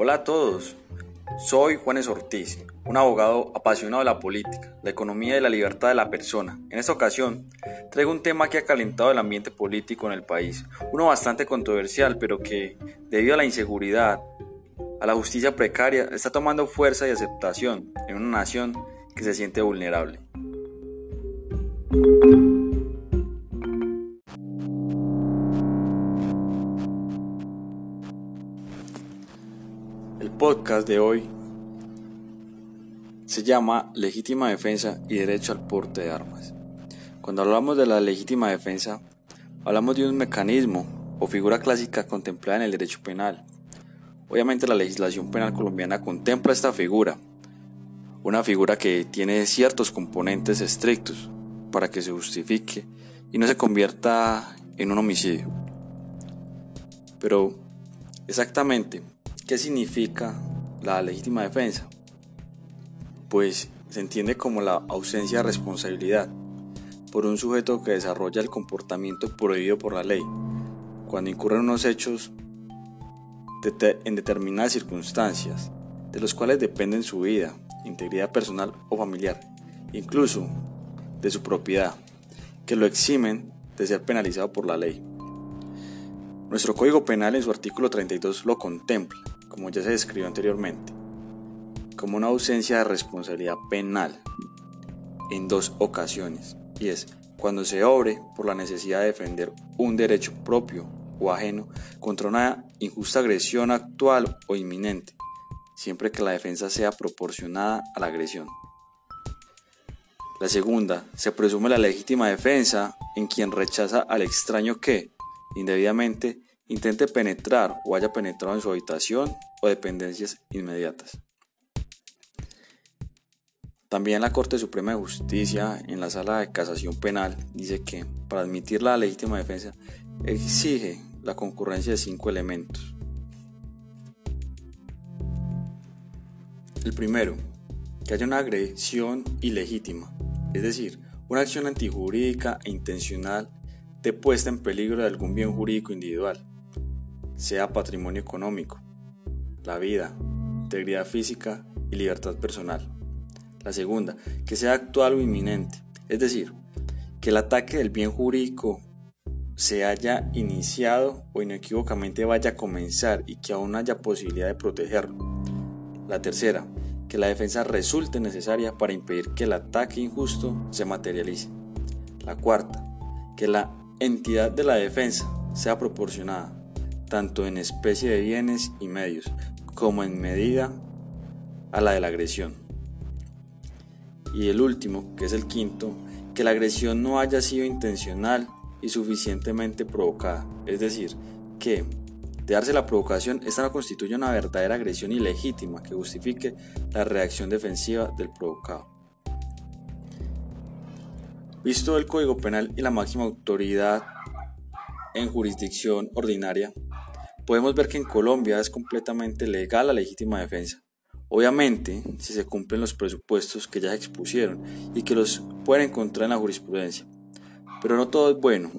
Hola a todos, soy Juanes Ortiz, un abogado apasionado de la política, la economía y la libertad de la persona. En esta ocasión, traigo un tema que ha calentado el ambiente político en el país, uno bastante controversial, pero que, debido a la inseguridad, a la justicia precaria, está tomando fuerza y aceptación en una nación que se siente vulnerable. De hoy se llama Legítima Defensa y Derecho al Porte de Armas. Cuando hablamos de la legítima defensa, hablamos de un mecanismo o figura clásica contemplada en el derecho penal. Obviamente la legislación penal colombiana contempla esta figura, una figura que tiene ciertos componentes estrictos para que se justifique y no se convierta en un homicidio. Pero, exactamente, ¿Qué significa la legítima defensa? Pues se entiende como la ausencia de responsabilidad por un sujeto que desarrolla el comportamiento prohibido por la ley, cuando incurren unos hechos en determinadas circunstancias, de los cuales dependen su vida, integridad personal o familiar, incluso de su propiedad, que lo eximen de ser penalizado por la ley. Nuestro Código Penal en su artículo 32 lo contempla como ya se describió anteriormente, como una ausencia de responsabilidad penal en dos ocasiones, y es cuando se obre por la necesidad de defender un derecho propio o ajeno contra una injusta agresión actual o inminente, siempre que la defensa sea proporcionada a la agresión. La segunda, se presume la legítima defensa en quien rechaza al extraño que, indebidamente, intente penetrar o haya penetrado en su habitación o dependencias inmediatas. También la Corte Suprema de Justicia en la sala de casación penal dice que para admitir la legítima defensa exige la concurrencia de cinco elementos. El primero, que haya una agresión ilegítima, es decir, una acción antijurídica e intencional de puesta en peligro de algún bien jurídico individual, sea patrimonio económico, la vida, integridad física y libertad personal. La segunda, que sea actual o inminente, es decir, que el ataque del bien jurídico se haya iniciado o inequívocamente vaya a comenzar y que aún haya posibilidad de protegerlo. La tercera, que la defensa resulte necesaria para impedir que el ataque injusto se materialice. La cuarta, que la entidad de la defensa sea proporcionada tanto en especie de bienes y medios, como en medida a la de la agresión. Y el último, que es el quinto, que la agresión no haya sido intencional y suficientemente provocada. Es decir, que de darse la provocación, esta no constituye una verdadera agresión ilegítima que justifique la reacción defensiva del provocado. Visto el Código Penal y la máxima autoridad en jurisdicción ordinaria, podemos ver que en Colombia es completamente legal la legítima defensa. Obviamente, si se cumplen los presupuestos que ya expusieron y que los pueden encontrar en la jurisprudencia. Pero no todo es bueno.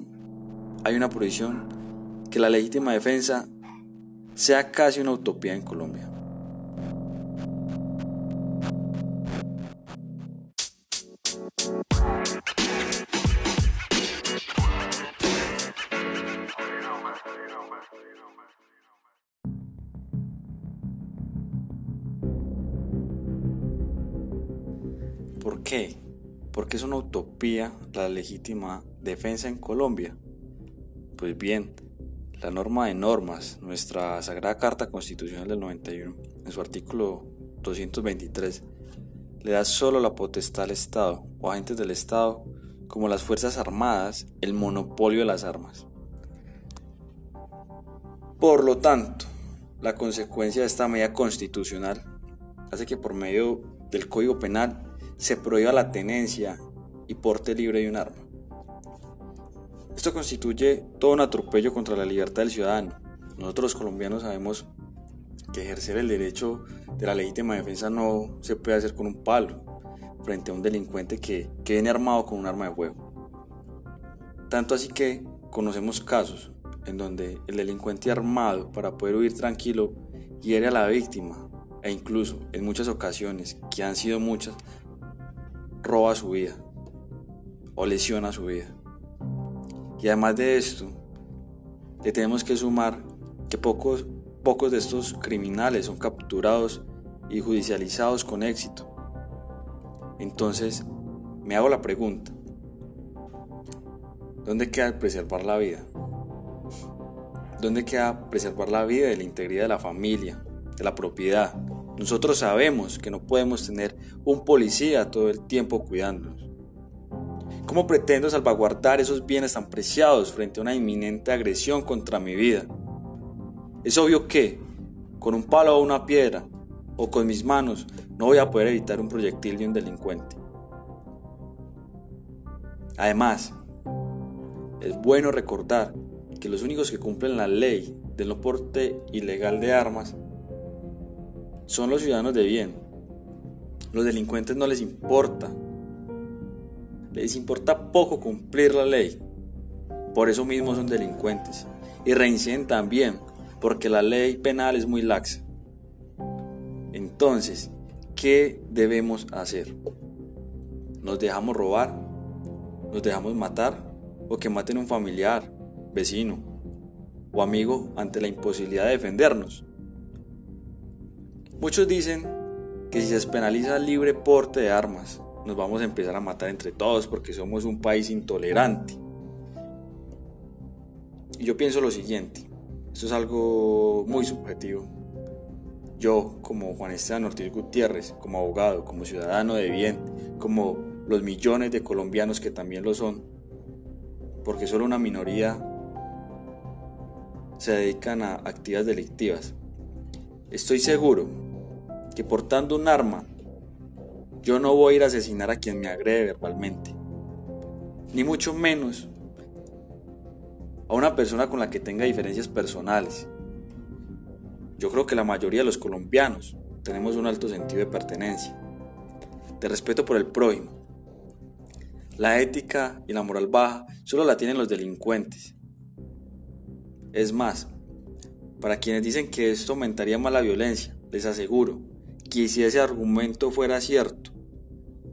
Hay una prohibición que la legítima defensa sea casi una utopía en Colombia. ¿Por qué? Porque es una utopía la legítima defensa en Colombia. Pues bien, la norma de normas, nuestra Sagrada Carta Constitucional del 91, en su artículo 223, le da solo la potestad al Estado o agentes del Estado, como las Fuerzas Armadas, el monopolio de las armas. Por lo tanto, la consecuencia de esta medida constitucional hace que por medio del Código Penal se prohíba la tenencia y porte libre de un arma. Esto constituye todo un atropello contra la libertad del ciudadano. Nosotros los colombianos sabemos que ejercer el derecho de la legítima defensa no se puede hacer con un palo frente a un delincuente que, que viene armado con un arma de fuego. Tanto así que conocemos casos en donde el delincuente armado para poder huir tranquilo hiere a la víctima e incluso en muchas ocasiones, que han sido muchas, roba su vida o lesiona su vida. Y además de esto, le tenemos que sumar que pocos, pocos de estos criminales son capturados y judicializados con éxito. Entonces, me hago la pregunta, ¿dónde queda preservar la vida? ¿Dónde queda preservar la vida y la integridad de la familia, de la propiedad? Nosotros sabemos que no podemos tener un policía todo el tiempo cuidándonos. ¿Cómo pretendo salvaguardar esos bienes tan preciados frente a una inminente agresión contra mi vida? Es obvio que, con un palo o una piedra, o con mis manos, no voy a poder evitar un proyectil de un delincuente. Además, es bueno recordar que los únicos que cumplen la ley del no porte ilegal de armas son los ciudadanos de bien. Los delincuentes no les importa. Les importa poco cumplir la ley. Por eso mismo son delincuentes. Y reinciden también, porque la ley penal es muy laxa. Entonces, ¿qué debemos hacer? ¿Nos dejamos robar? ¿Nos dejamos matar? ¿O que maten a un familiar? vecino o amigo ante la imposibilidad de defendernos. Muchos dicen que si se penaliza el libre porte de armas, nos vamos a empezar a matar entre todos porque somos un país intolerante. Y yo pienso lo siguiente, esto es algo muy subjetivo. Yo, como Juan Esteban Ortiz Gutiérrez, como abogado, como ciudadano de bien, como los millones de colombianos que también lo son, porque solo una minoría se dedican a actividades delictivas. Estoy seguro que portando un arma, yo no voy a ir a asesinar a quien me agrede verbalmente, ni mucho menos a una persona con la que tenga diferencias personales. Yo creo que la mayoría de los colombianos tenemos un alto sentido de pertenencia, de respeto por el prójimo. La ética y la moral baja solo la tienen los delincuentes es más, para quienes dicen que esto aumentaría más la violencia, les aseguro que si ese argumento fuera cierto,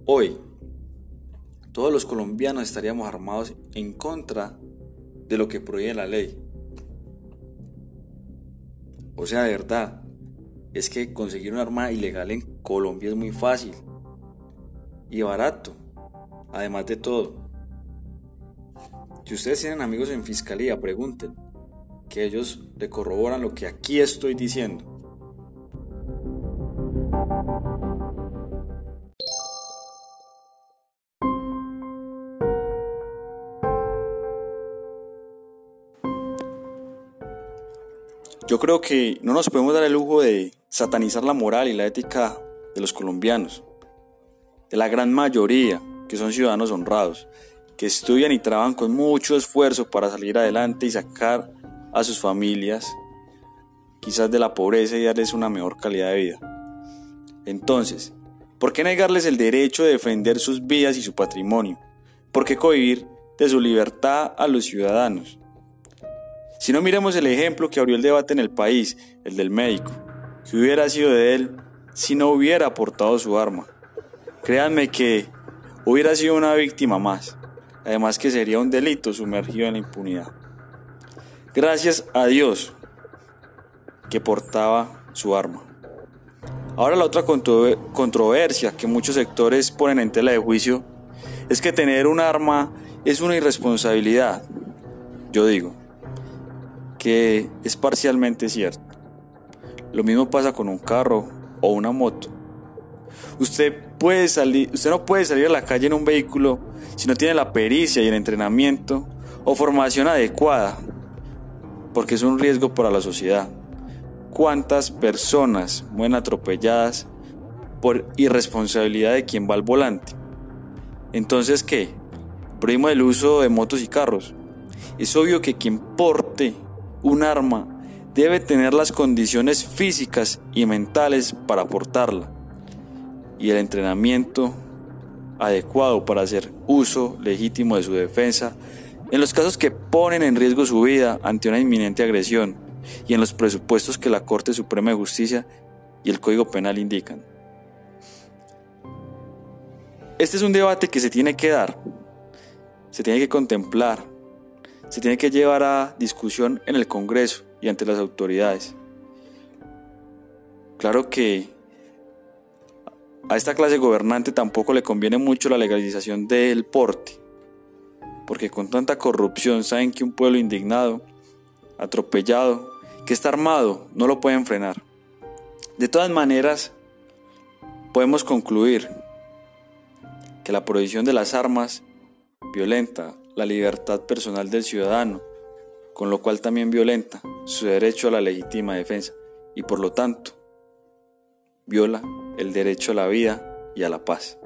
hoy todos los colombianos estaríamos armados en contra de lo que prohíbe la ley. O sea, de verdad, es que conseguir un arma ilegal en Colombia es muy fácil y barato, además de todo. Si ustedes tienen amigos en fiscalía, pregunten que ellos le corroboran lo que aquí estoy diciendo. Yo creo que no nos podemos dar el lujo de satanizar la moral y la ética de los colombianos, de la gran mayoría que son ciudadanos honrados, que estudian y trabajan con mucho esfuerzo para salir adelante y sacar a sus familias, quizás de la pobreza y darles una mejor calidad de vida. Entonces, ¿por qué negarles el derecho de defender sus vidas y su patrimonio? ¿Por qué cohibir de su libertad a los ciudadanos? Si no miremos el ejemplo que abrió el debate en el país, el del médico, que hubiera sido de él si no hubiera aportado su arma. Créanme que hubiera sido una víctima más, además que sería un delito sumergido en la impunidad. Gracias a Dios que portaba su arma. Ahora la otra controversia que muchos sectores ponen en tela de juicio es que tener un arma es una irresponsabilidad. Yo digo es parcialmente cierto. Lo mismo pasa con un carro o una moto. Usted puede salir, usted no puede salir a la calle en un vehículo si no tiene la pericia y el entrenamiento o formación adecuada porque es un riesgo para la sociedad. ¿Cuántas personas mueren atropelladas por irresponsabilidad de quien va al volante? Entonces, ¿qué? Prohibimos el uso de motos y carros. Es obvio que quien porte un arma debe tener las condiciones físicas y mentales para portarla y el entrenamiento adecuado para hacer uso legítimo de su defensa en los casos que ponen en riesgo su vida ante una inminente agresión, y en los presupuestos que la Corte Suprema de Justicia y el Código Penal indican. Este es un debate que se tiene que dar, se tiene que contemplar, se tiene que llevar a discusión en el Congreso y ante las autoridades. Claro que a esta clase gobernante tampoco le conviene mucho la legalización del porte, porque con tanta corrupción saben que un pueblo indignado, atropellado, que está armado, no lo pueden frenar. De todas maneras, podemos concluir que la prohibición de las armas violenta la libertad personal del ciudadano, con lo cual también violenta su derecho a la legítima defensa y por lo tanto viola el derecho a la vida y a la paz.